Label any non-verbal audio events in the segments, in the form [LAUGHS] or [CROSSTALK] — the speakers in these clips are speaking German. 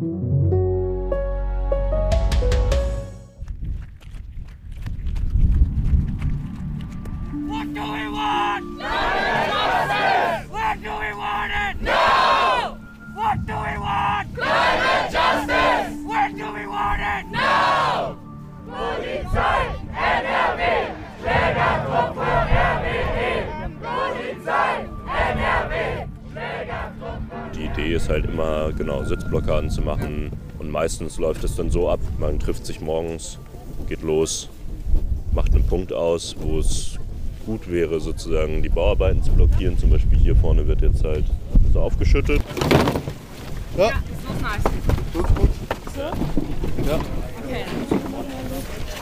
Die genau, Sitzblockaden zu machen. Und meistens läuft es dann so ab, man trifft sich morgens, geht los, macht einen Punkt aus, wo es gut wäre, sozusagen die Bauarbeiten zu blockieren. Zum Beispiel hier vorne wird jetzt halt so aufgeschüttet. Ja, ja ist los nice. Gut, gut. So? Ja. Okay.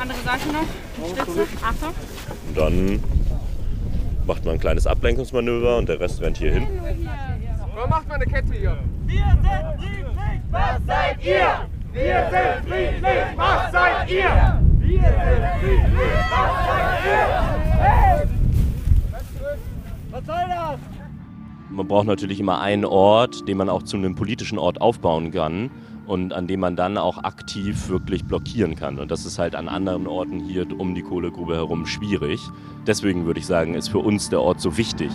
Andere Seite noch. Stütze. Achtung. Und dann macht man ein kleines Ablenkungsmanöver und der Rest rennt hier hin. Warum macht man eine Kette? Wir sind friedlich, was seid ihr? Wir sind friedlich, was seid ihr? Wir sind friedlich, was seid ihr? Hey! Was soll das? Man braucht natürlich immer einen Ort, den man auch zu einem politischen Ort aufbauen kann und an dem man dann auch aktiv wirklich blockieren kann. Und das ist halt an anderen Orten hier um die Kohlegrube herum schwierig. Deswegen würde ich sagen, ist für uns der Ort so wichtig.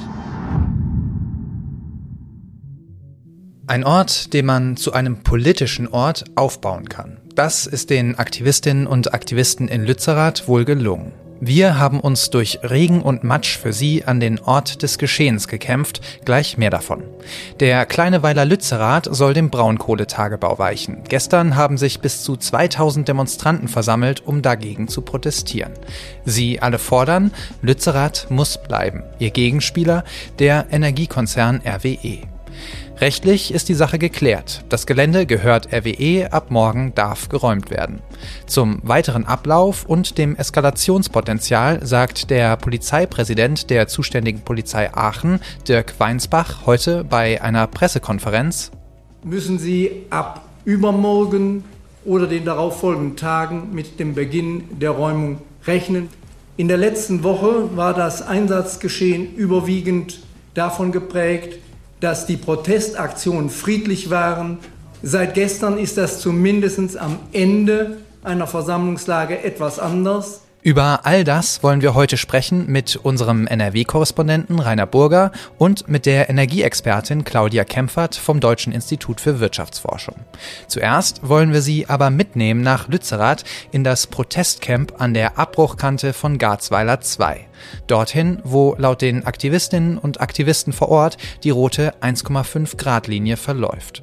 Ein Ort, den man zu einem politischen Ort aufbauen kann. Das ist den Aktivistinnen und Aktivisten in Lützerath wohl gelungen. Wir haben uns durch Regen und Matsch für sie an den Ort des Geschehens gekämpft, gleich mehr davon. Der kleine Weiler Lützerath soll dem Braunkohletagebau weichen. Gestern haben sich bis zu 2000 Demonstranten versammelt, um dagegen zu protestieren. Sie alle fordern, Lützerath muss bleiben. Ihr Gegenspieler, der Energiekonzern RWE. Rechtlich ist die Sache geklärt. Das Gelände gehört RWE, ab morgen darf geräumt werden. Zum weiteren Ablauf und dem Eskalationspotenzial sagt der Polizeipräsident der zuständigen Polizei Aachen, Dirk Weinsbach, heute bei einer Pressekonferenz. Müssen Sie ab übermorgen oder den darauffolgenden Tagen mit dem Beginn der Räumung rechnen. In der letzten Woche war das Einsatzgeschehen überwiegend davon geprägt, dass die Protestaktionen friedlich waren. Seit gestern ist das zumindest am Ende einer Versammlungslage etwas anders. Über all das wollen wir heute sprechen mit unserem NRW-Korrespondenten Rainer Burger und mit der Energieexpertin Claudia Kempfert vom Deutschen Institut für Wirtschaftsforschung. Zuerst wollen wir Sie aber mitnehmen nach Lützerath in das Protestcamp an der Abbruchkante von Garzweiler 2. Dorthin, wo laut den Aktivistinnen und Aktivisten vor Ort die rote 1,5 Grad Linie verläuft.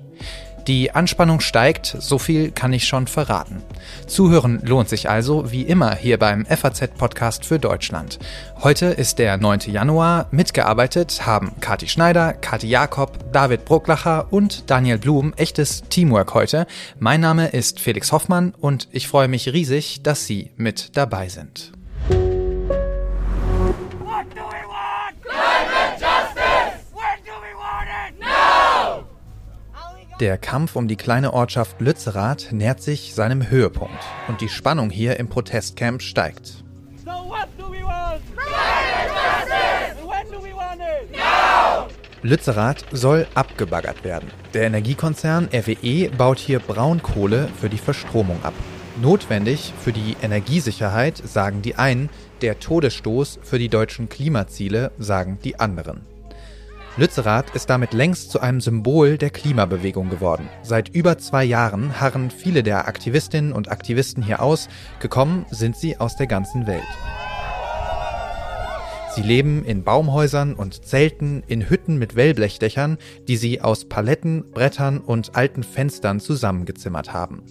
Die Anspannung steigt, so viel kann ich schon verraten. Zuhören lohnt sich also, wie immer, hier beim FAZ-Podcast für Deutschland. Heute ist der 9. Januar. Mitgearbeitet haben Kati Schneider, Kati Jakob, David Brucklacher und Daniel Blum. Echtes Teamwork heute. Mein Name ist Felix Hoffmann und ich freue mich riesig, dass Sie mit dabei sind. Der Kampf um die kleine Ortschaft Lützerath nähert sich seinem Höhepunkt und die Spannung hier im Protestcamp steigt. Lützerath soll abgebaggert werden. Der Energiekonzern RWE baut hier Braunkohle für die Verstromung ab. Notwendig für die Energiesicherheit, sagen die einen, der Todesstoß für die deutschen Klimaziele, sagen die anderen. Lützerath ist damit längst zu einem Symbol der Klimabewegung geworden. Seit über zwei Jahren harren viele der Aktivistinnen und Aktivisten hier aus, gekommen sind sie aus der ganzen Welt. Sie leben in Baumhäusern und Zelten, in Hütten mit Wellblechdächern, die sie aus Paletten, Brettern und alten Fenstern zusammengezimmert haben.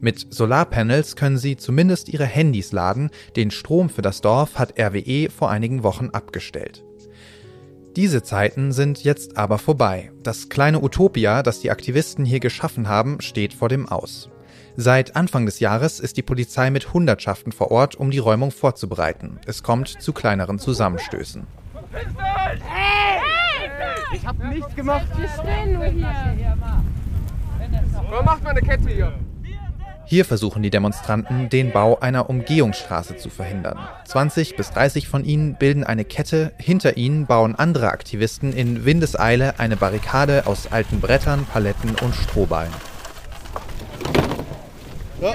Mit Solarpanels können sie zumindest ihre Handys laden, den Strom für das Dorf hat RWE vor einigen Wochen abgestellt. Diese Zeiten sind jetzt aber vorbei. Das kleine Utopia, das die Aktivisten hier geschaffen haben, steht vor dem Aus. Seit Anfang des Jahres ist die Polizei mit Hundertschaften vor Ort, um die Räumung vorzubereiten. Es kommt zu kleineren Zusammenstößen. Hey! Ich hab nichts gemacht. Wir stehen nur hier. Warum macht man eine Kette hier? Hier versuchen die Demonstranten, den Bau einer Umgehungsstraße zu verhindern. 20 bis 30 von ihnen bilden eine Kette, hinter ihnen bauen andere Aktivisten in Windeseile eine Barrikade aus alten Brettern, Paletten und Strohballen. Ja.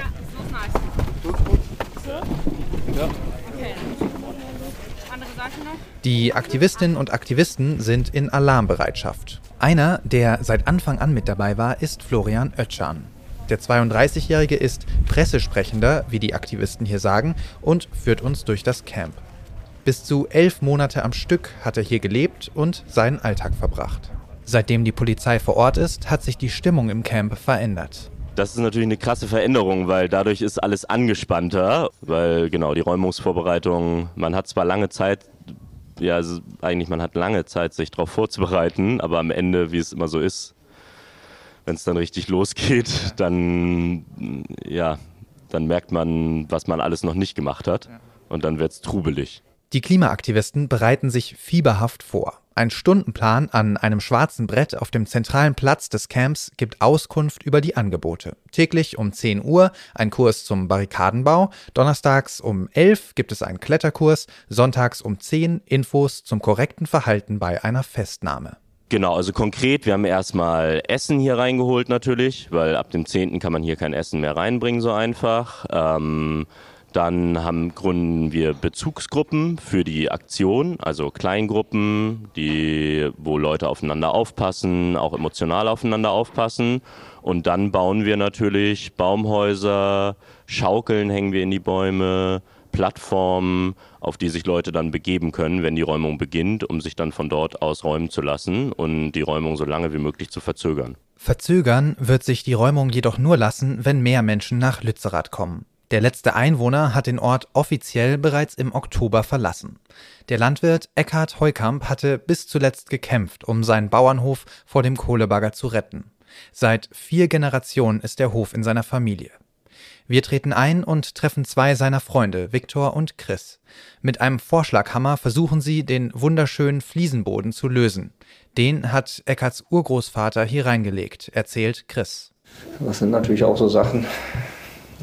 Die Aktivistinnen und Aktivisten sind in Alarmbereitschaft. Einer, der seit Anfang an mit dabei war, ist Florian Oetschan. Der 32-Jährige ist Pressesprechender, wie die Aktivisten hier sagen, und führt uns durch das Camp. Bis zu elf Monate am Stück hat er hier gelebt und seinen Alltag verbracht. Seitdem die Polizei vor Ort ist, hat sich die Stimmung im Camp verändert. Das ist natürlich eine krasse Veränderung, weil dadurch ist alles angespannter, weil genau die Räumungsvorbereitung, man hat zwar lange Zeit, ja, eigentlich man hat lange Zeit, sich darauf vorzubereiten, aber am Ende, wie es immer so ist, wenn es dann richtig losgeht, dann ja, dann merkt man, was man alles noch nicht gemacht hat und dann wird es trubelig. Die Klimaaktivisten bereiten sich fieberhaft vor. Ein Stundenplan an einem schwarzen Brett auf dem zentralen Platz des Camps gibt Auskunft über die Angebote. Täglich um 10 Uhr ein Kurs zum Barrikadenbau, donnerstags um 11 gibt es einen Kletterkurs, sonntags um 10 Infos zum korrekten Verhalten bei einer Festnahme. Genau, also konkret, wir haben erstmal Essen hier reingeholt natürlich, weil ab dem 10. kann man hier kein Essen mehr reinbringen so einfach. Ähm, dann haben, gründen wir Bezugsgruppen für die Aktion, also Kleingruppen, die, wo Leute aufeinander aufpassen, auch emotional aufeinander aufpassen. Und dann bauen wir natürlich Baumhäuser, Schaukeln hängen wir in die Bäume, Plattformen, auf die sich Leute dann begeben können, wenn die Räumung beginnt, um sich dann von dort aus räumen zu lassen und die Räumung so lange wie möglich zu verzögern. Verzögern wird sich die Räumung jedoch nur lassen, wenn mehr Menschen nach Lützerath kommen. Der letzte Einwohner hat den Ort offiziell bereits im Oktober verlassen. Der Landwirt Eckhard Heukamp hatte bis zuletzt gekämpft, um seinen Bauernhof vor dem Kohlebagger zu retten. Seit vier Generationen ist der Hof in seiner Familie. Wir treten ein und treffen zwei seiner Freunde, Viktor und Chris. Mit einem Vorschlaghammer versuchen sie, den wunderschönen Fliesenboden zu lösen. Den hat Eckhards Urgroßvater hier reingelegt, erzählt Chris. Das sind natürlich auch so Sachen,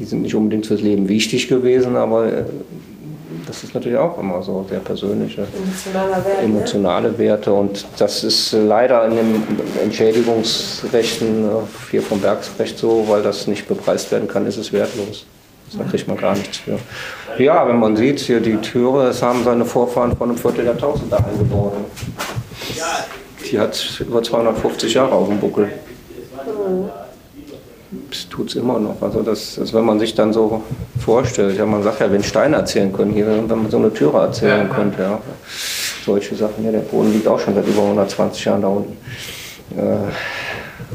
die sind nicht unbedingt fürs Leben wichtig gewesen, aber äh, das ist natürlich auch immer so sehr persönliche, Wert, emotionale ne? Werte. Und das ist leider in den Entschädigungsrechten äh, hier vom Werksrecht so, weil das nicht bepreist werden kann, ist es wertlos. Da kriegt man gar nichts für. Ja, wenn man sieht, hier die Türe, es haben seine Vorfahren von einem Viertel der Tausender eingebaut. Die hat über 250 Jahre auf dem Buckel. Mhm tut es immer noch. Also das, das, wenn man sich dann so vorstellt, ja, man sagt ja, wenn Steine erzählen können, hier, wenn man so eine Türe erzählen könnte, ja, solche Sachen, ja, der Boden liegt auch schon seit über 120 Jahren da unten. Äh,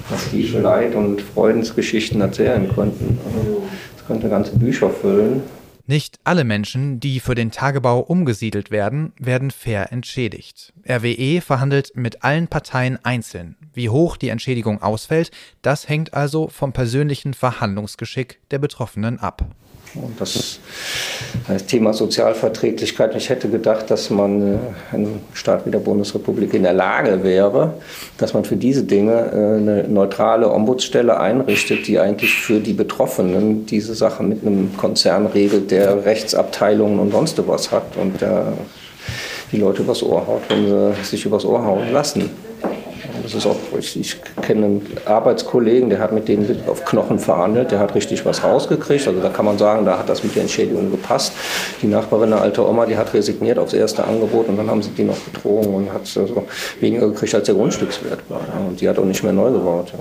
was die für Leid und Freudensgeschichten erzählen könnten. Also, das könnte ganze Bücher füllen. Nicht alle Menschen, die für den Tagebau umgesiedelt werden, werden fair entschädigt. RWE verhandelt mit allen Parteien einzeln. Wie hoch die Entschädigung ausfällt, das hängt also vom persönlichen Verhandlungsgeschick der Betroffenen ab. Und das, das Thema Sozialverträglichkeit. Ich hätte gedacht, dass man äh, ein Staat wie der Bundesrepublik in der Lage wäre, dass man für diese Dinge äh, eine neutrale Ombudsstelle einrichtet, die eigentlich für die Betroffenen diese Sachen mit einem Konzern regelt, der Rechtsabteilungen und sonst was hat und der die Leute übers Ohr haut, wenn sie sich übers Ohr hauen lassen. Das ist auch, ich, ich kenne einen Arbeitskollegen, der hat mit denen auf Knochen verhandelt, der hat richtig was rausgekriegt. Also da kann man sagen, da hat das mit der Entschädigung gepasst. Die Nachbarin, eine alte Oma, die hat resigniert aufs erste Angebot und dann haben sie die noch betrogen und hat also weniger gekriegt, als der Grundstückswert war. Und die hat auch nicht mehr neu gebaut.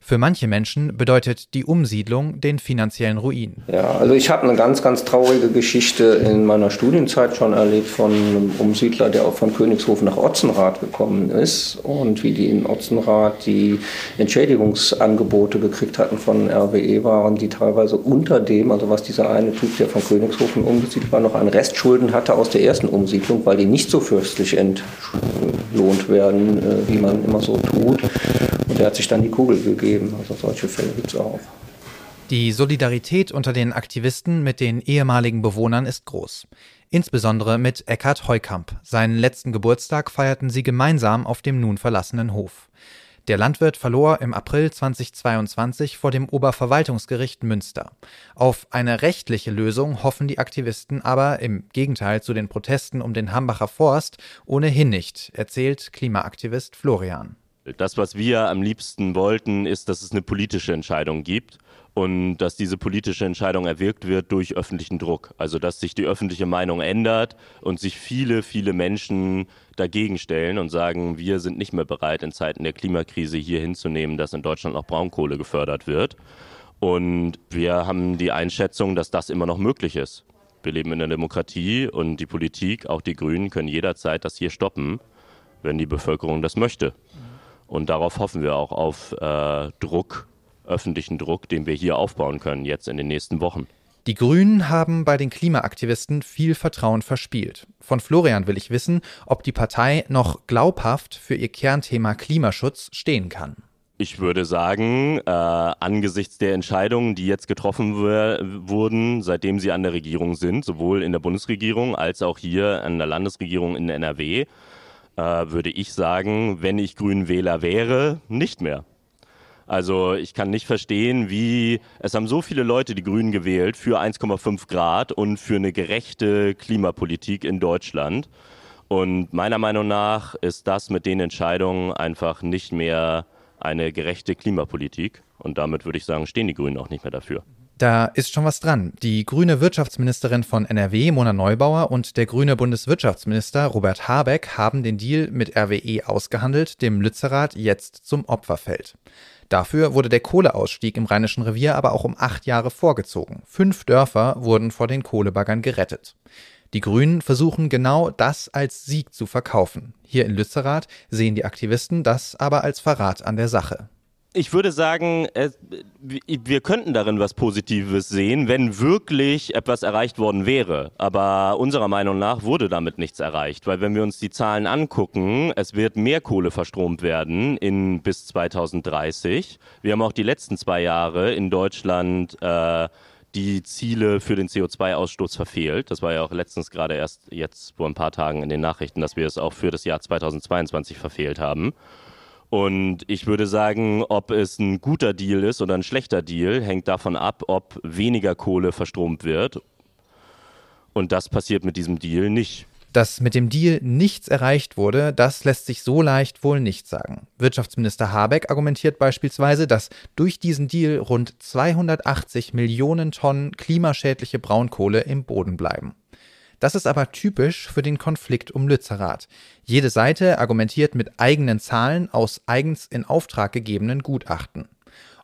Für manche Menschen bedeutet die Umsiedlung den finanziellen Ruin. Ja, also ich habe eine ganz, ganz traurige Geschichte in meiner Studienzeit schon erlebt von einem Umsiedler, der auch von Königshofen nach Otzenrath gekommen ist und wie die in Otzenrath die Entschädigungsangebote gekriegt hatten von RWE waren, die teilweise unter dem, also was dieser eine Typ, der von Königshofen umgesiedelt war, noch an Restschulden hatte aus der ersten Umsiedlung, weil die nicht so fürstlich entlohnt werden, äh, wie man immer so tut. Und der hat sich dann die Kugel gegeben geben. Also solche Fälle gibt es auch. Die Solidarität unter den Aktivisten mit den ehemaligen Bewohnern ist groß. Insbesondere mit Eckhard Heukamp. Seinen letzten Geburtstag feierten sie gemeinsam auf dem nun verlassenen Hof. Der Landwirt verlor im April 2022 vor dem Oberverwaltungsgericht Münster. Auf eine rechtliche Lösung hoffen die Aktivisten aber im Gegenteil zu den Protesten um den Hambacher Forst ohnehin nicht, erzählt Klimaaktivist Florian Das, was wir am liebsten wollten, ist, dass es eine politische Entscheidung gibt und dass diese politische Entscheidung erwirkt wird durch öffentlichen Druck. Also dass sich die öffentliche Meinung ändert und sich viele, viele Menschen dagegen stellen und sagen, wir sind nicht mehr bereit, in Zeiten der Klimakrise hier hinzunehmen, dass in Deutschland noch Braunkohle gefördert wird. Und wir haben die Einschätzung, dass das immer noch möglich ist. Wir leben in einer Demokratie und die Politik, auch die Grünen, können jederzeit das hier stoppen, wenn die Bevölkerung das möchte. Und darauf hoffen wir auch auf äh, Druck öffentlichen Druck, den wir hier aufbauen können, jetzt in den nächsten Wochen. Die Grünen haben bei den Klimaaktivisten viel Vertrauen verspielt. Von Florian will ich wissen, ob die Partei noch glaubhaft für ihr Kernthema Klimaschutz stehen kann. Ich würde sagen, äh, angesichts der Entscheidungen, die jetzt getroffen wurden, seitdem sie an der Regierung sind, sowohl in der Bundesregierung als auch hier an der Landesregierung in NRW, äh, würde ich sagen, wenn ich Grünwähler wäre, nicht mehr. Also ich kann nicht verstehen, wie es haben so viele Leute die Grünen gewählt für 1,5 Grad und für eine gerechte Klimapolitik in Deutschland. Und meiner Meinung nach ist das mit den Entscheidungen einfach nicht mehr eine gerechte Klimapolitik. Und damit würde ich sagen, stehen die Grünen auch nicht mehr dafür. Da ist schon was dran. Die grüne Wirtschaftsministerin von NRW, Mona Neubauer, und der grüne Bundeswirtschaftsminister Robert Habeck haben den Deal mit RWE ausgehandelt, dem Lützerath jetzt zum Opfer fällt. Dafür wurde der Kohleausstieg im Rheinischen Revier aber auch um acht Jahre vorgezogen. Fünf Dörfer wurden vor den Kohlebaggern gerettet. Die Grünen versuchen genau das als Sieg zu verkaufen. Hier in Lützerath sehen die Aktivisten das aber als Verrat an der Sache ich würde sagen, wir könnten darin was Positives sehen, wenn wirklich etwas erreicht worden wäre. Aber unserer Meinung nach wurde damit nichts erreicht, weil wenn wir uns die Zahlen angucken, es wird mehr Kohle verstromt werden in bis 2030. Wir haben auch die letzten zwei Jahre in Deutschland äh, die Ziele für den CO2-Ausstoß verfehlt. Das war ja auch letztens gerade erst jetzt vor ein paar Tagen in den Nachrichten, dass wir es auch für das Jahr 2022 verfehlt haben. Und ich würde sagen, ob es ein guter Deal ist oder ein schlechter Deal, hängt davon ab, ob weniger Kohle verstromt wird. Und das passiert mit diesem Deal nicht. Dass mit dem Deal nichts erreicht wurde, das lässt sich so leicht wohl nicht sagen. Wirtschaftsminister Habeck argumentiert beispielsweise, dass durch diesen Deal rund 280 Millionen Tonnen klimaschädliche Braunkohle im Boden bleiben. Das ist aber typisch für den Konflikt um Lützerath. Jede Seite argumentiert mit eigenen Zahlen aus eigens in Auftrag gegebenen Gutachten.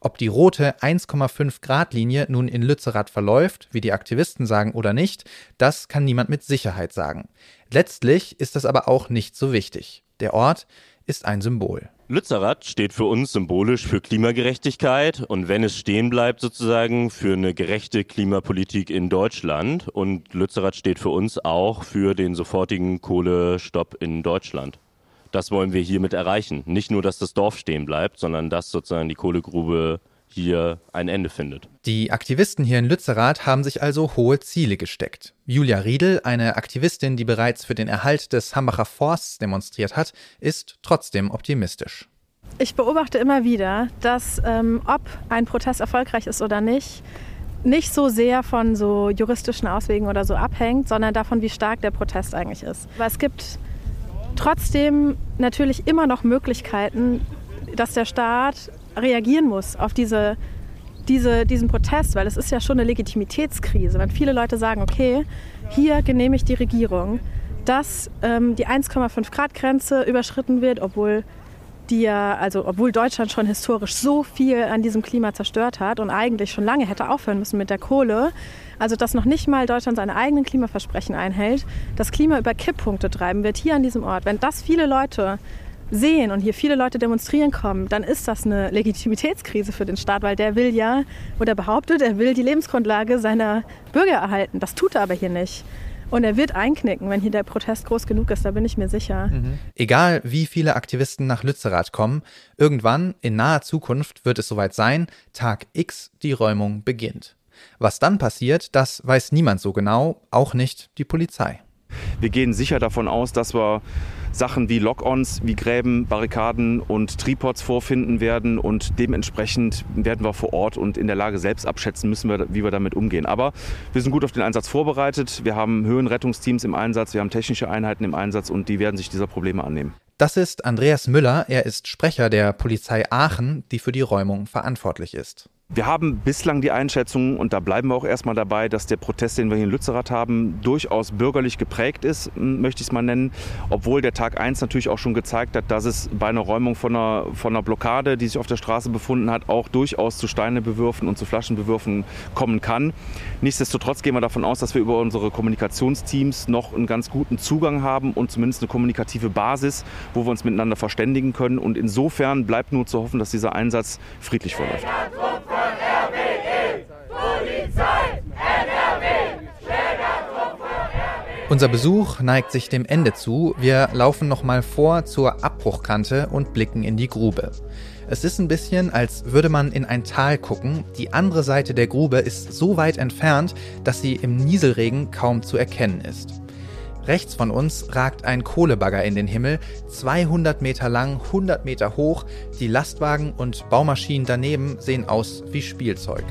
Ob die rote 1,5 Grad Linie nun in Lützerath verläuft, wie die Aktivisten sagen oder nicht, das kann niemand mit Sicherheit sagen. Letztlich ist das aber auch nicht so wichtig. Der Ort ist ein Symbol. Lützerath steht für uns symbolisch für Klimagerechtigkeit und wenn es stehen bleibt sozusagen für eine gerechte Klimapolitik in Deutschland und Lützerath steht für uns auch für den sofortigen Kohlestopp in Deutschland. Das wollen wir hiermit erreichen. Nicht nur, dass das Dorf stehen bleibt, sondern dass sozusagen die Kohlegrube hier ein Ende findet. Die Aktivisten hier in Lützerath haben sich also hohe Ziele gesteckt. Julia Riedel, eine Aktivistin, die bereits für den Erhalt des Hambacher Forsts demonstriert hat, ist trotzdem optimistisch. Ich beobachte immer wieder, dass ähm, ob ein Protest erfolgreich ist oder nicht, nicht so sehr von so juristischen Auswegen oder so abhängt, sondern davon, wie stark der Protest eigentlich ist. Aber es gibt trotzdem natürlich immer noch Möglichkeiten, dass der Staat reagieren muss auf diese, diese, diesen Protest, weil es ist ja schon eine Legitimitätskrise. Wenn viele Leute sagen, okay, hier genehmigt die Regierung, dass ähm, die 1,5 Grad Grenze überschritten wird, obwohl die ja, also obwohl Deutschland schon historisch so viel an diesem Klima zerstört hat und eigentlich schon lange hätte aufhören müssen mit der Kohle, also dass noch nicht mal Deutschland seine eigenen Klimaversprechen einhält, das Klima über Kipppunkte treiben wird hier an diesem Ort. Wenn das viele Leute sehen und hier viele Leute demonstrieren kommen, dann ist das eine Legitimitätskrise für den Staat, weil der will ja oder behauptet, er will die Lebensgrundlage seiner Bürger erhalten. Das tut er aber hier nicht. Und er wird einknicken, wenn hier der Protest groß genug ist, da bin ich mir sicher. Mhm. Egal, wie viele Aktivisten nach Lützerath kommen, irgendwann in naher Zukunft wird es soweit sein, Tag X die Räumung beginnt. Was dann passiert, das weiß niemand so genau, auch nicht die Polizei. Wir gehen sicher davon aus, dass wir Sachen wie Lock-ons, wie Gräben, Barrikaden und Tripods vorfinden werden und dementsprechend werden wir vor Ort und in der Lage selbst abschätzen müssen, wie wir damit umgehen. Aber wir sind gut auf den Einsatz vorbereitet. Wir haben Höhenrettungsteams im Einsatz, wir haben technische Einheiten im Einsatz und die werden sich dieser Probleme annehmen. Das ist Andreas Müller, er ist Sprecher der Polizei Aachen, die für die Räumung verantwortlich ist. Wir haben bislang die Einschätzung, und da bleiben wir auch erstmal dabei, dass der Protest, den wir hier in Lützerath haben, durchaus bürgerlich geprägt ist, möchte ich es mal nennen. Obwohl der Tag 1 natürlich auch schon gezeigt hat, dass es bei einer Räumung von einer, von einer Blockade, die sich auf der Straße befunden hat, auch durchaus zu Steinebewürfen und zu Flaschenbewürfen kommen kann. Nichtsdestotrotz gehen wir davon aus, dass wir über unsere Kommunikationsteams noch einen ganz guten Zugang haben und zumindest eine kommunikative Basis, wo wir uns miteinander verständigen können. Und insofern bleibt nur zu hoffen, dass dieser Einsatz friedlich verläuft. Unser Besuch neigt sich dem Ende zu. Wir laufen nochmal vor zur Abbruchkante und blicken in die Grube. Es ist ein bisschen, als würde man in ein Tal gucken. Die andere Seite der Grube ist so weit entfernt, dass sie im Nieselregen kaum zu erkennen ist. Rechts von uns ragt ein Kohlebagger in den Himmel, 200 Meter lang, 100 Meter hoch. Die Lastwagen und Baumaschinen daneben sehen aus wie Spielzeug.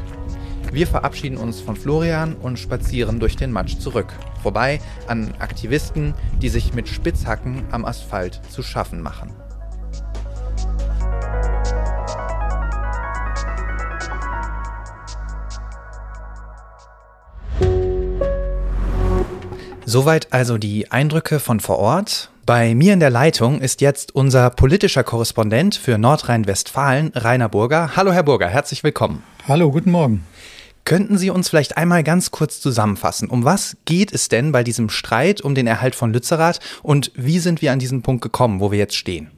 Wir verabschieden uns von Florian und spazieren durch den Matsch zurück, vorbei an Aktivisten, die sich mit Spitzhacken am Asphalt zu schaffen machen. Soweit also die Eindrücke von vor Ort. Bei mir in der Leitung ist jetzt unser politischer Korrespondent für Nordrhein-Westfalen, Rainer Burger. Hallo, Herr Burger, herzlich willkommen. Hallo, guten Morgen. Könnten Sie uns vielleicht einmal ganz kurz zusammenfassen? Um was geht es denn bei diesem Streit um den Erhalt von Lützerath und wie sind wir an diesen Punkt gekommen, wo wir jetzt stehen?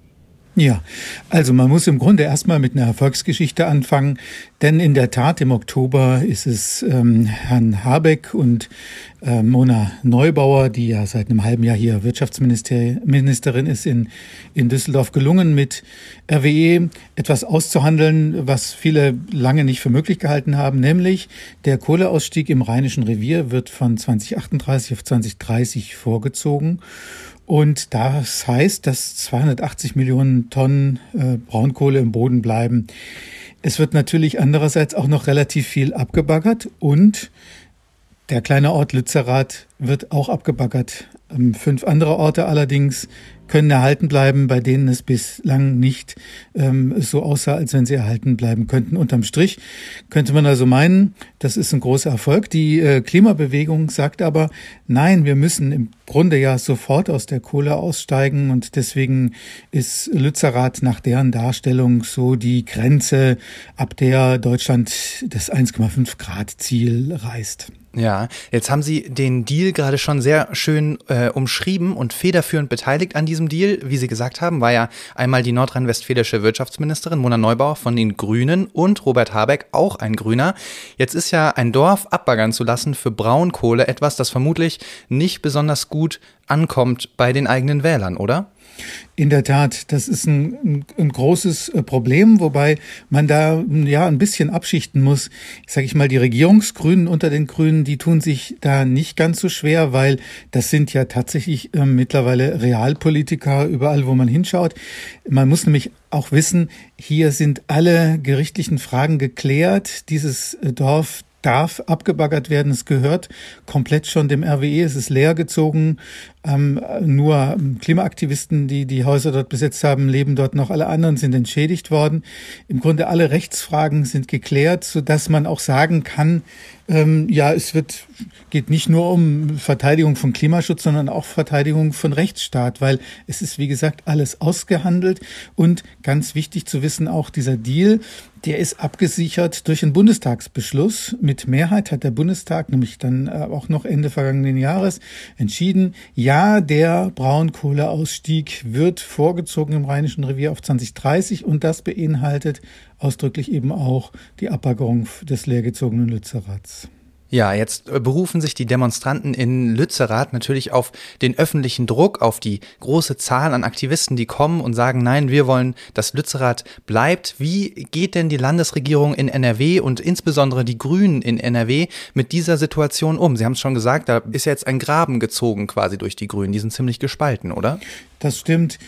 Ja, also man muss im Grunde erstmal mit einer Erfolgsgeschichte anfangen, denn in der Tat im Oktober ist es ähm, Herrn Habeck und äh, Mona Neubauer, die ja seit einem halben Jahr hier Wirtschaftsministerin ist in, in Düsseldorf, gelungen, mit RWE etwas auszuhandeln, was viele lange nicht für möglich gehalten haben, nämlich der Kohleausstieg im Rheinischen Revier wird von 2038 auf 2030 vorgezogen. Und das heißt, dass 280 Millionen Tonnen äh, Braunkohle im Boden bleiben. Es wird natürlich andererseits auch noch relativ viel abgebaggert und der kleine Ort Lützerath wird auch abgebaggert. Ähm, fünf andere Orte allerdings können erhalten bleiben, bei denen es bislang nicht ähm, so aussah, als wenn sie erhalten bleiben könnten. Unterm Strich könnte man also meinen, das ist ein großer Erfolg. Die äh, Klimabewegung sagt aber, nein, wir müssen im Grunde ja sofort aus der Kohle aussteigen und deswegen ist Lützerath nach deren Darstellung so die Grenze, ab der Deutschland das 1,5 Grad Ziel reißt. Ja, jetzt haben Sie den Deal gerade schon sehr schön äh, umschrieben und federführend beteiligt an diesem Deal. Wie Sie gesagt haben, war ja einmal die nordrhein-westfälische Wirtschaftsministerin Mona Neubauer von den Grünen und Robert Habeck, auch ein Grüner. Jetzt ist ja ein Dorf abbaggern zu lassen für Braunkohle etwas, das vermutlich nicht besonders gut ankommt bei den eigenen Wählern, oder? In der Tat, das ist ein, ein, großes äh, Problem, wobei man da ja ein bisschen abschichten muss. Sage ich mal, die Regierungsgrünen unter den Grünen, die tun sich da nicht ganz so schwer, weil das sind ja tatsächlich äh, mittlerweile Realpolitiker überall, wo man hinschaut. Man muss nämlich auch wissen, hier sind alle gerichtlichen Fragen geklärt. Dieses äh, Dorf darf abgebaggert werden. Es gehört komplett schon dem RWE. Es ist leer gezogen. Ähm, nur Klimaaktivisten, die die Häuser dort besetzt haben, leben dort noch. Alle anderen sind entschädigt worden. Im Grunde alle Rechtsfragen sind geklärt, so dass man auch sagen kann, ähm, ja, es wird, geht nicht nur um Verteidigung von Klimaschutz, sondern auch Verteidigung von Rechtsstaat, weil es ist, wie gesagt, alles ausgehandelt und ganz wichtig zu wissen, auch dieser Deal, der ist abgesichert durch einen Bundestagsbeschluss. Mit Mehrheit hat der Bundestag, nämlich dann äh, auch noch Ende vergangenen Jahres, entschieden, ja, der Braunkohleausstieg wird vorgezogen im Rheinischen Revier auf 2030 und das beinhaltet ausdrücklich eben auch die Abbaggerung des leergezogenen Lützeraths. Ja, jetzt äh, berufen sich die Demonstranten in Lützerath natürlich auf den öffentlichen Druck, auf die große Zahl an Aktivisten, die kommen und sagen, nein, wir wollen, dass Lützerath bleibt. Wie geht denn die Landesregierung in NRW und insbesondere die Grünen in NRW mit dieser Situation um? Sie haben es schon gesagt, da ist jetzt ein Graben gezogen quasi durch die Grünen. Die sind ziemlich gespalten, oder? Das stimmt.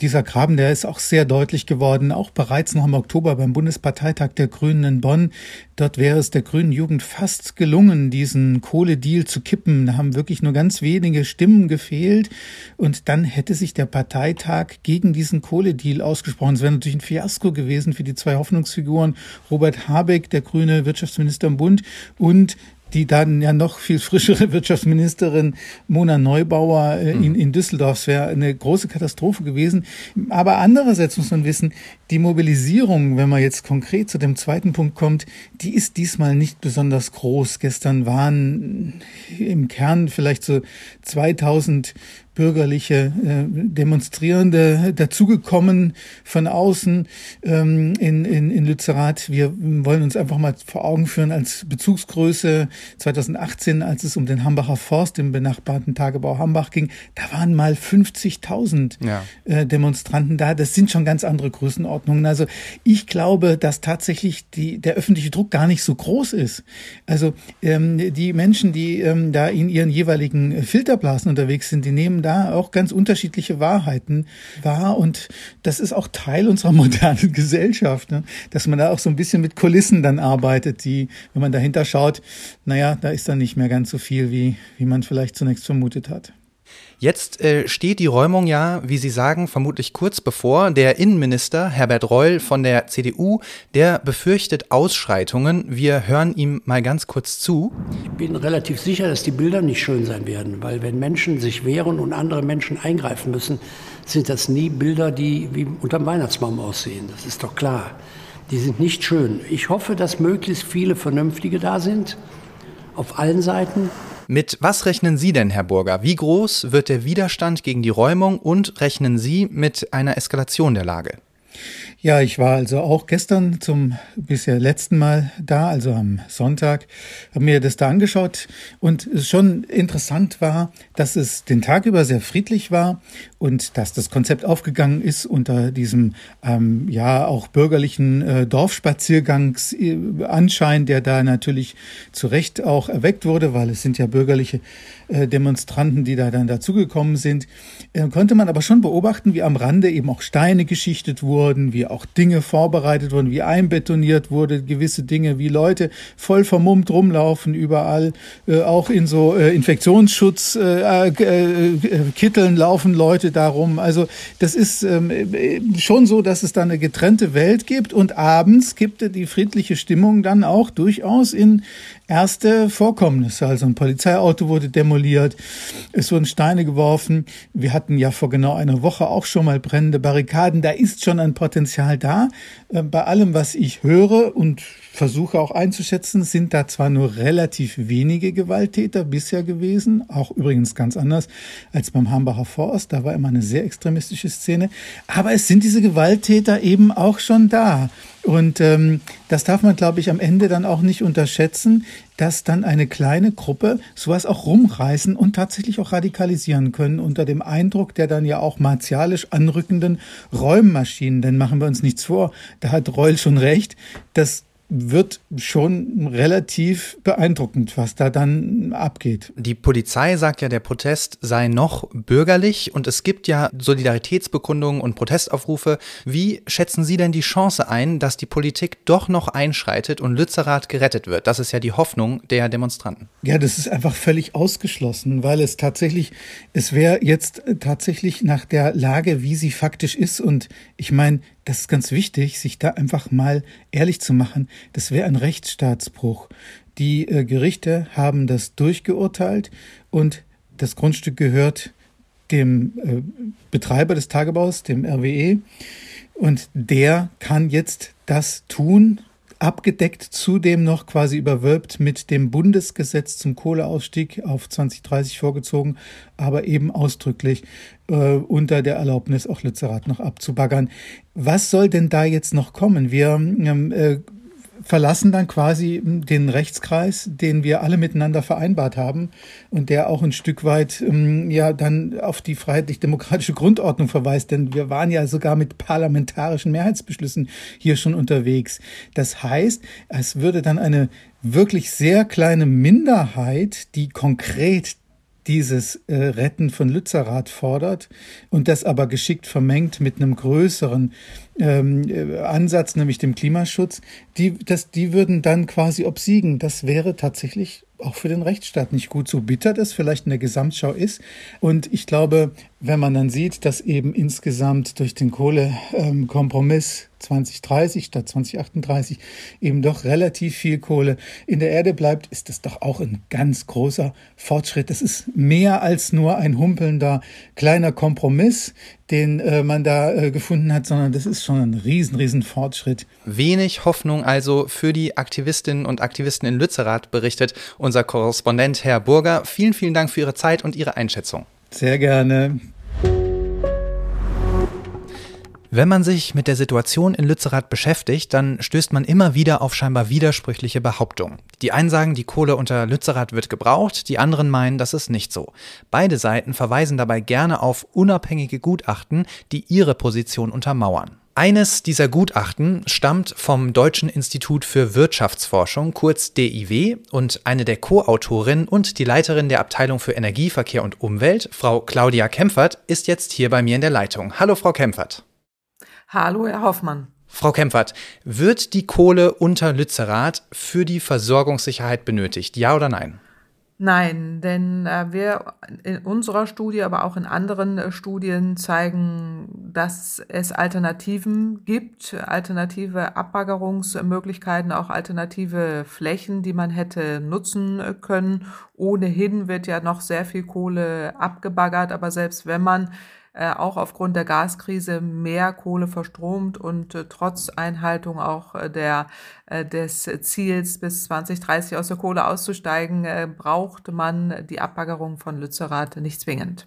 Dieser Graben, der ist auch sehr deutlich geworden, auch bereits noch im Oktober beim Bundesparteitag der Grünen in Bonn. Dort wäre es der Grünen Jugend fast gelungen, diesen Kohledeal zu kippen. Da haben wirklich nur ganz wenige Stimmen gefehlt. Und dann hätte sich der Parteitag gegen diesen Kohledeal ausgesprochen. Es wäre natürlich ein Fiasko gewesen für die zwei Hoffnungsfiguren Robert Habeck, der grüne Wirtschaftsminister im Bund, und die dann ja noch viel frischere [LAUGHS] Wirtschaftsministerin Mona Neubauer äh, in, hm. in Düsseldorf. Es wäre eine große Katastrophe gewesen. Aber andererseits muss man wissen, die Mobilisierung, wenn man jetzt konkret zu dem zweiten Punkt kommt, die ist diesmal nicht besonders groß. Gestern waren im Kern vielleicht so 2000 bürgerliche äh, Demonstrierende dazugekommen von außen ähm, in, in, in Lützerath. Wir wollen uns einfach mal vor Augen führen als Bezugsgröße 2018, als es um den Hambacher Forst im benachbarten Tagebau Hambach ging. Da waren mal 50.000 ja. äh, Demonstranten da. Das sind schon ganz andere Größenordnungen. Also ich glaube, dass tatsächlich die, der öffentliche Druck gar nicht so groß ist. Also ähm, die Menschen, die ähm, da in ihren jeweiligen Filterblasen unterwegs sind, die nehmen da auch ganz unterschiedliche Wahrheiten wahr. Und das ist auch Teil unserer [LAUGHS] modernen Gesellschaft, ne? dass man da auch so ein bisschen mit Kulissen dann arbeitet, die, wenn man dahinter schaut, naja, da ist dann nicht mehr ganz so viel, wie, wie man vielleicht zunächst vermutet hat. Jetzt äh, steht die Räumung ja, wie Sie sagen, vermutlich kurz bevor. Der Innenminister Herbert Reul von der CDU, der befürchtet Ausschreitungen. Wir hören ihm mal ganz kurz zu. Ich bin relativ sicher, dass die Bilder nicht schön sein werden, weil wenn Menschen sich wehren und andere Menschen eingreifen müssen, sind das nie Bilder, die wie unterm Weihnachtsbaum aussehen. Das ist doch klar. Die sind nicht schön. Ich hoffe, dass möglichst viele Vernünftige da sind, auf allen Seiten. Mit was rechnen Sie denn, Herr Burger? Wie groß wird der Widerstand gegen die Räumung und rechnen Sie mit einer Eskalation der Lage? Ja, ich war also auch gestern zum bisher letzten Mal da, also am Sonntag, habe mir das da angeschaut. Und es schon interessant war, dass es den Tag über sehr friedlich war und dass das Konzept aufgegangen ist unter diesem ähm, ja auch bürgerlichen äh, Dorfspaziergangsanschein, der da natürlich zu Recht auch erweckt wurde, weil es sind ja bürgerliche äh, Demonstranten, die da dann dazugekommen sind, äh, konnte man aber schon beobachten, wie am Rande eben auch Steine geschichtet wurden, wie auch Dinge vorbereitet wurden, wie einbetoniert wurde, gewisse Dinge, wie Leute voll vermummt rumlaufen überall, äh, auch in so äh, Infektionsschutzkitteln äh, laufen Leute darum. Also das ist ähm, schon so, dass es da eine getrennte Welt gibt und abends gibt die friedliche Stimmung dann auch durchaus in erste Vorkommnisse. Also ein Polizeiauto wurde demoliert, es wurden Steine geworfen. Wir hatten ja vor genau einer Woche auch schon mal brennende Barrikaden. Da ist schon ein Potenzial da. Äh, bei allem, was ich höre und versuche auch einzuschätzen, sind da zwar nur relativ wenige Gewalttäter bisher gewesen, auch übrigens ganz anders als beim Hambacher Forst, da war immer eine sehr extremistische Szene, aber es sind diese Gewalttäter eben auch schon da. Und ähm, das darf man, glaube ich, am Ende dann auch nicht unterschätzen, dass dann eine kleine Gruppe sowas auch rumreißen und tatsächlich auch radikalisieren können unter dem Eindruck der dann ja auch martialisch anrückenden Räummaschinen. Denn machen wir uns nichts vor, da hat Reul schon recht, das wird schon relativ beeindruckend, was da dann abgeht. Die Polizei sagt ja, der Protest sei noch bürgerlich und es gibt ja Solidaritätsbekundungen und Protestaufrufe. Wie schätzen Sie denn die Chance ein, dass die Politik doch noch einschreitet und Lützerath gerettet wird? Das ist ja die Hoffnung der Demonstranten. Ja, das ist einfach völlig ausgeschlossen, weil es tatsächlich, es wäre jetzt tatsächlich nach der Lage, wie sie faktisch ist und ich meine, das ist ganz wichtig, sich da einfach mal ehrlich zu machen. Das wäre ein Rechtsstaatsbruch. Die äh, Gerichte haben das durchgeurteilt und das Grundstück gehört dem äh, Betreiber des Tagebaus, dem RWE. Und der kann jetzt das tun, abgedeckt, zudem noch quasi überwölbt mit dem Bundesgesetz zum Kohleausstieg auf 2030 vorgezogen, aber eben ausdrücklich äh, unter der Erlaubnis, auch Lützerath noch abzubaggern. Was soll denn da jetzt noch kommen? Wir ähm, äh, verlassen dann quasi den Rechtskreis, den wir alle miteinander vereinbart haben und der auch ein Stück weit ähm, ja dann auf die freiheitlich-demokratische Grundordnung verweist, denn wir waren ja sogar mit parlamentarischen Mehrheitsbeschlüssen hier schon unterwegs. Das heißt, es würde dann eine wirklich sehr kleine Minderheit, die konkret dieses äh, Retten von Lützerath fordert und das aber geschickt vermengt mit einem größeren ähm, äh, Ansatz, nämlich dem Klimaschutz, die, das, die würden dann quasi obsiegen. Das wäre tatsächlich auch für den Rechtsstaat nicht gut, so bitter das vielleicht in der Gesamtschau ist. Und ich glaube, wenn man dann sieht, dass eben insgesamt durch den Kohlekompromiss 2030 statt 2038 eben doch relativ viel Kohle in der Erde bleibt, ist das doch auch ein ganz großer Fortschritt. Das ist mehr als nur ein humpelnder kleiner Kompromiss, den äh, man da äh, gefunden hat, sondern das ist schon ein riesen, riesen Fortschritt. Wenig Hoffnung also für die Aktivistinnen und Aktivisten in Lützerath, berichtet unser Korrespondent Herr Burger. Vielen, vielen Dank für Ihre Zeit und Ihre Einschätzung. Sehr gerne. Wenn man sich mit der Situation in Lützerath beschäftigt, dann stößt man immer wieder auf scheinbar widersprüchliche Behauptungen. Die einen sagen, die Kohle unter Lützerath wird gebraucht, die anderen meinen, das ist nicht so. Beide Seiten verweisen dabei gerne auf unabhängige Gutachten, die ihre Position untermauern. Eines dieser Gutachten stammt vom Deutschen Institut für Wirtschaftsforschung, kurz DIW, und eine der Co-Autorinnen und die Leiterin der Abteilung für Energie, Verkehr und Umwelt, Frau Claudia Kempfert, ist jetzt hier bei mir in der Leitung. Hallo, Frau Kempfert. Hallo, Herr Hoffmann. Frau Kempfert, wird die Kohle unter Lützerath für die Versorgungssicherheit benötigt? Ja oder nein? Nein, denn äh, wir in unserer Studie, aber auch in anderen äh, Studien zeigen, dass es Alternativen gibt, alternative Abbaggerungsmöglichkeiten, auch alternative Flächen, die man hätte nutzen äh, können. Ohnehin wird ja noch sehr viel Kohle abgebaggert, aber selbst wenn man äh, auch aufgrund der Gaskrise mehr Kohle verstromt und äh, trotz Einhaltung auch äh, der, des Ziels bis 2030 aus der Kohle auszusteigen, braucht man die Abbaggerung von Lützerath nicht zwingend.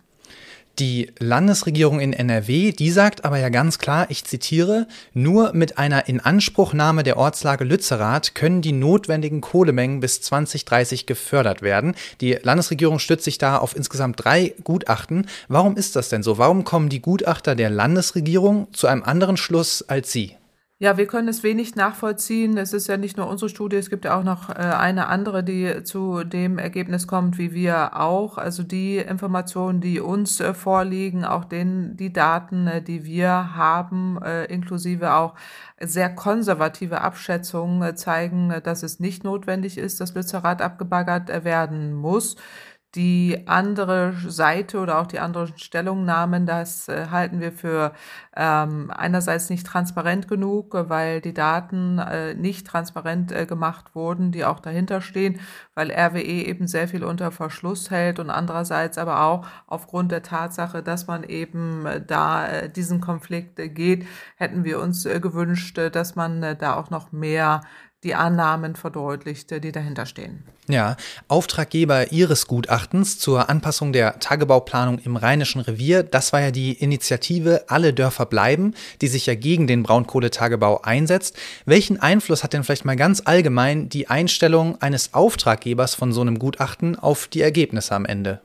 Die Landesregierung in NRW, die sagt aber ja ganz klar, ich zitiere, nur mit einer Inanspruchnahme der Ortslage Lützerath können die notwendigen Kohlemengen bis 2030 gefördert werden. Die Landesregierung stützt sich da auf insgesamt drei Gutachten. Warum ist das denn so? Warum kommen die Gutachter der Landesregierung zu einem anderen Schluss als Sie? Ja, wir können es wenig nachvollziehen. Es ist ja nicht nur unsere Studie, es gibt ja auch noch äh, eine andere, die zu dem Ergebnis kommt, wie wir auch. Also die Informationen, die uns äh, vorliegen, auch den, die Daten, äh, die wir haben, inklusive auch sehr konservative Abschätzungen zeigen, dass es nicht notwendig ist, dass Lützerath abgebaggert werden muss. Die andere Seite oder auch die anderen Stellungnahmen, das äh, halten wir für ähm, einerseits nicht transparent genug, weil die Daten äh, nicht transparent äh, gemacht wurden, die auch dahinter stehen, weil RWE eben sehr viel unter Verschluss hält und andererseits aber auch aufgrund der Tatsache, dass man eben äh, da äh, diesen Konflikt äh, geht, hätten wir uns gewünscht, dass man da auch noch mehr die Annahmen verdeutlichte, die dahinter stehen. Ja, Auftraggeber Ihres Gutachtens zur Anpassung der Tagebauplanung im Rheinischen Revier, das war ja die Initiative Alle Dörfer bleiben, die sich ja gegen den Braunkohletagebau einsetzt. Welchen Einfluss hat denn vielleicht mal ganz allgemein die Einstellung eines Auftraggebers von so einem Gutachten auf die Ergebnisse am Ende?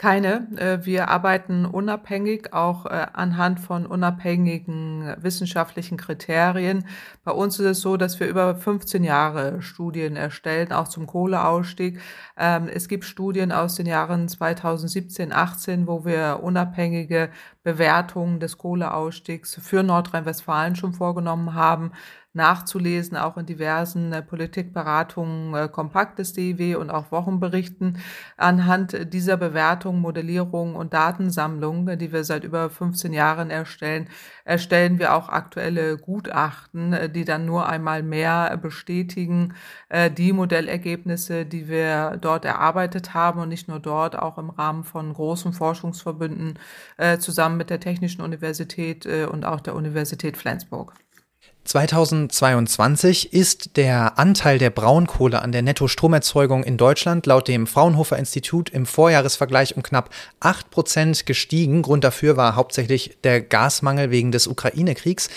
Keine. Äh, wir arbeiten unabhängig, auch äh, anhand von unabhängigen wissenschaftlichen Kriterien. Bei uns ist es so, dass wir über 15 Jahre Studien erstellen, auch zum Kohleausstieg. Ähm, es gibt Studien aus den Jahren 2017, 18, wo wir unabhängige Bewertungen des Kohleausstiegs für Nordrhein-Westfalen schon vorgenommen haben nachzulesen, auch in diversen äh, Politikberatungen, äh, Kompakt des DIW und auch Wochenberichten. Anhand dieser Bewertung, Modellierung und Datensammlung, die wir seit über 15 Jahren erstellen, erstellen wir auch aktuelle Gutachten, äh, die dann nur einmal mehr bestätigen äh, die Modellergebnisse, die wir dort erarbeitet haben und nicht nur dort, auch im Rahmen von großen Forschungsverbünden äh, zusammen mit der Technischen Universität und auch der Universität Flensburg. 2022 ist der Anteil der Braunkohle an der Nettostromerzeugung in Deutschland laut dem Fraunhofer Institut im Vorjahresvergleich um knapp 8 Prozent gestiegen. Grund dafür war hauptsächlich der Gasmangel wegen des Ukraine-Kriegs.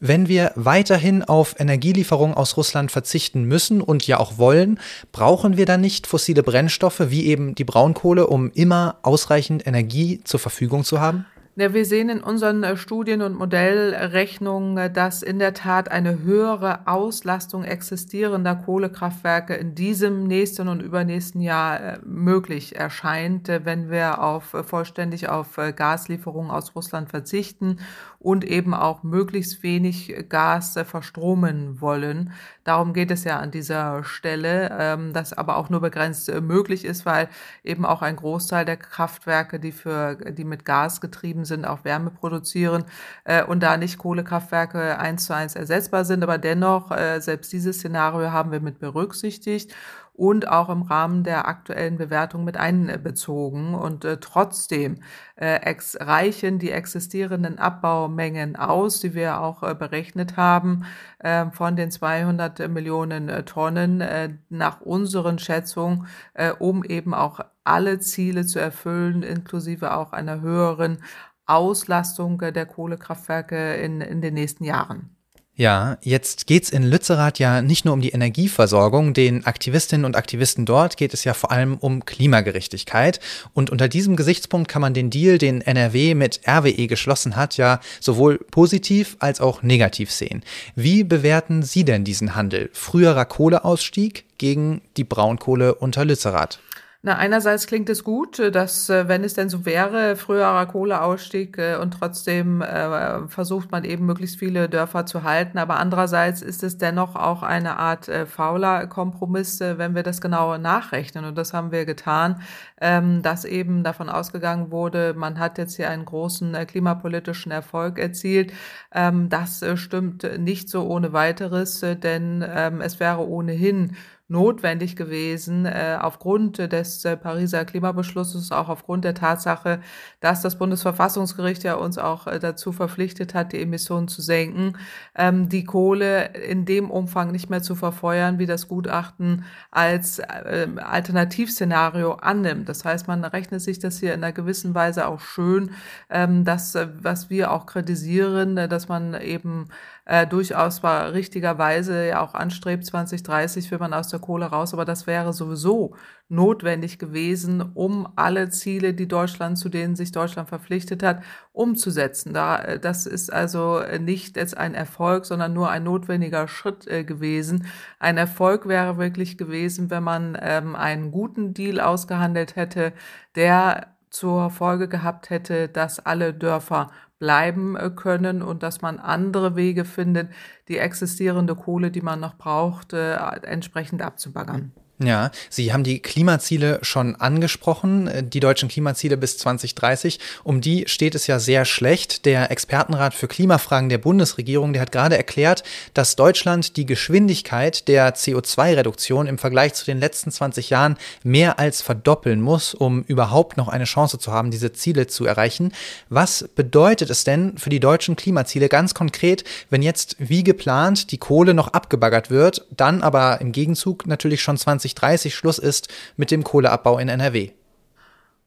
Wenn wir weiterhin auf Energielieferungen aus Russland verzichten müssen und ja auch wollen, brauchen wir dann nicht fossile Brennstoffe wie eben die Braunkohle, um immer ausreichend Energie zur Verfügung zu haben? Wir sehen in unseren äh, Studien und Modellrechnungen, äh, dass in der Tat eine höhere Auslastung existierender Kohlekraftwerke in diesem nächsten und übernächsten Jahr äh, möglich erscheint, wenn wir auf, vollständig auf Gaslieferungen aus Russland verzichten und eben auch möglichst wenig Gas verstromen wollen. Darum geht es ja an dieser Stelle, ähm, das aber auch nur begrenzt möglich ist, weil eben auch ein Großteil der Kraftwerke, die für, die mit Gas getrieben sind, auch Wärme produzieren äh, und da nicht Kohlekraftwerke eins zu eins ersetzbar sind. Aber dennoch, äh, selbst dieses Szenario haben wir mit berücksichtigt und auch im Rahmen der aktuellen Bewertung mit einbezogen. Und äh, trotzdem äh, ex reichen die existierenden Abbaumengen aus, die wir auch äh, berechnet haben, äh, von den 200 Millionen äh, Tonnen äh, nach unseren Schätzungen, äh, um eben auch alle Ziele zu erfüllen, inklusive auch einer höheren Auslastung der Kohlekraftwerke in, in den nächsten Jahren. Ja, jetzt geht's in Lützerath ja nicht nur um die Energieversorgung. Den Aktivistinnen und Aktivisten dort geht es ja vor allem um Klimagerechtigkeit. Und unter diesem Gesichtspunkt kann man den Deal, den NRW mit RWE geschlossen hat, ja sowohl positiv als auch negativ sehen. Wie bewerten Sie denn diesen Handel? Früherer Kohleausstieg gegen die Braunkohle unter Lützerath? Na, einerseits klingt es gut, äh, dass, äh, wenn es denn so wäre, früherer Kohleausstieg äh, und trotzdem äh, versucht man eben möglichst viele Dörfer zu halten. Aber andererseits ist es dennoch auch eine Art äh, fauler Kompromiss, äh, wenn wir das genau nachrechnen. Und das haben wir getan, ähm, dass eben davon ausgegangen wurde, man hat jetzt hier einen großen klimapolitischen Erfolg erzielt. Ähm, das stimmt nicht so ohne weiteres, denn ähm, es wäre ohnehin notwendig gewesen, äh, aufgrund des äh, Pariser Klimabeschlusses, auch aufgrund der Tatsache, dass das Bundesverfassungsgericht ja uns auch äh, dazu verpflichtet hat, die Emissionen zu senken, ähm, die Kohle in dem Umfang nicht mehr zu verfeuern, wie das Gutachten als äh, Alternativszenario annimmt. Das heißt, man rechnet sich das hier in einer gewissen Weise auch schön, ähm, das, äh, was wir auch kritisieren, äh, dass man eben äh, durchaus zwar richtigerweise ja auch anstrebt, 2030 will man aus der Kohle raus, aber das wäre sowieso notwendig gewesen, um alle Ziele, die Deutschland, zu denen sich Deutschland verpflichtet hat, umzusetzen. Da, äh, das ist also nicht jetzt ein Erfolg, sondern nur ein notwendiger Schritt äh, gewesen. Ein Erfolg wäre wirklich gewesen, wenn man ähm, einen guten Deal ausgehandelt hätte, der zur Folge gehabt hätte, dass alle Dörfer bleiben äh, können und dass man andere Wege findet, die existierende Kohle, die man noch braucht, äh, entsprechend abzubaggern. Ja, Sie haben die Klimaziele schon angesprochen, äh, die deutschen Klimaziele bis 2030. Um die steht es ja sehr schlecht. Der Expertenrat für Klimafragen der Bundesregierung, der hat gerade erklärt, dass Deutschland die Geschwindigkeit der CO2-Reduktion im Vergleich zu den letzten 20 Jahren mehr als verdoppeln muss, um überhaupt noch eine Chance zu haben, diese Ziele zu erreichen. Was bedeutet es denn für die deutschen Klimaziele ganz konkret, wenn jetzt wie geplant die Kohle noch abgebaggert wird, dann aber im Gegenzug natürlich schon 20 2030 Schluss ist mit dem Kohleabbau in NRW.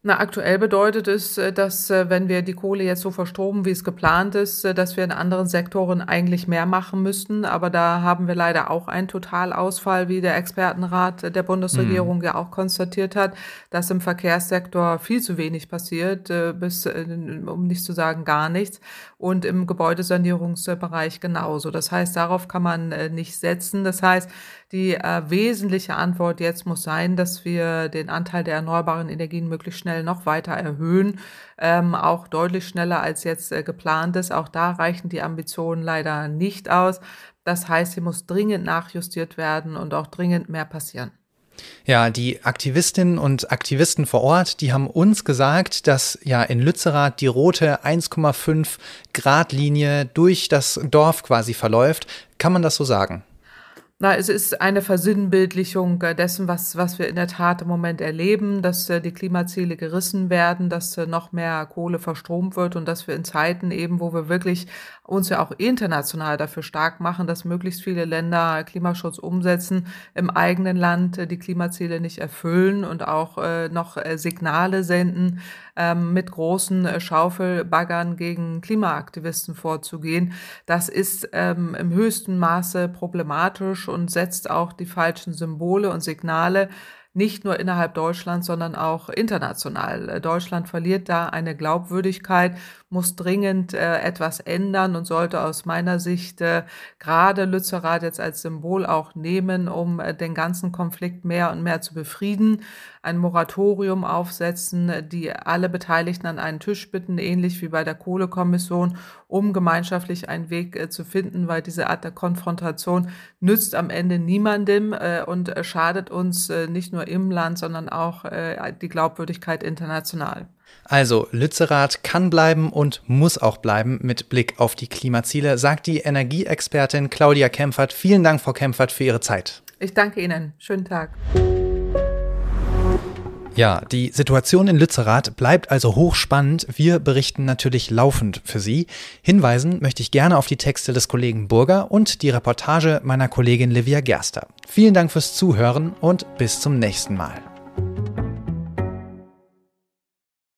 Na, aktuell bedeutet es, äh, dass äh, wenn wir die Kohle jetzt so verstromen, wie es geplant ist, äh, dass wir in anderen Sektoren eigentlich mehr machen müssten. Aber da haben wir leider auch einen Totalausfall, wie der Expertenrat der Bundesregierung mhm. ja auch konstatiert hat, dass im Verkehrssektor viel zu wenig passiert, bis, um nicht zu sagen gar nichts. Und im Gebäudesanierungsbereich genauso. Das heißt, darauf kann man nicht setzen. Das heißt, die äh, wesentliche Antwort jetzt muss sein, dass wir den Anteil der erneuerbaren Energien möglichst schnell noch weiter erhöhen, ähm, auch deutlich schneller als jetzt äh, geplant ist. Auch da reichen die Ambitionen leider nicht aus. Das heißt, hier muss dringend nachjustiert werden und auch dringend mehr passieren. Ja, die Aktivistinnen und Aktivisten vor Ort, die haben uns gesagt, dass ja in Lützerath die rote 1,5 Grad Linie durch das Dorf quasi verläuft. Kann man das so sagen? Na, es ist eine Versinnbildlichung äh, dessen, was, was wir in der Tat im Moment erleben, dass äh, die Klimaziele gerissen werden, dass äh, noch mehr Kohle verstromt wird und dass wir in Zeiten eben, wo wir wirklich uns ja auch international dafür stark machen, dass möglichst viele Länder Klimaschutz umsetzen, im eigenen Land die Klimaziele nicht erfüllen und auch noch Signale senden, ähm, mit großen Schaufelbaggern gegen Klimaaktivisten vorzugehen. Das ist ähm, im höchsten Maße problematisch und setzt auch die falschen Symbole und Signale nicht nur innerhalb Deutschlands, sondern auch international. Deutschland verliert da eine Glaubwürdigkeit muss dringend äh, etwas ändern und sollte aus meiner Sicht äh, gerade Lützerath jetzt als Symbol auch nehmen, um äh, den ganzen Konflikt mehr und mehr zu befrieden ein Moratorium aufsetzen, die alle Beteiligten an einen Tisch bitten, ähnlich wie bei der Kohlekommission, um gemeinschaftlich einen Weg äh, zu finden, weil diese Art der Konfrontation nützt am Ende niemandem äh, und äh, schadet uns äh, nicht nur im Land, sondern auch äh, die Glaubwürdigkeit international. Also Lützerath kann bleiben und muss auch bleiben mit Blick auf die Klimaziele, sagt die Energieexpertin Claudia Kempfert. Vielen Dank, Frau Kempfert, für Ihre Zeit. Ich danke Ihnen. Schönen Tag. Ja, die Situation in Lützerath bleibt also hochspannend. Wir berichten natürlich laufend für Sie. Hinweisen möchte ich gerne auf die Texte des Kollegen Burger und die Reportage meiner Kollegin Livia Gerster. Vielen Dank fürs Zuhören und bis zum nächsten Mal.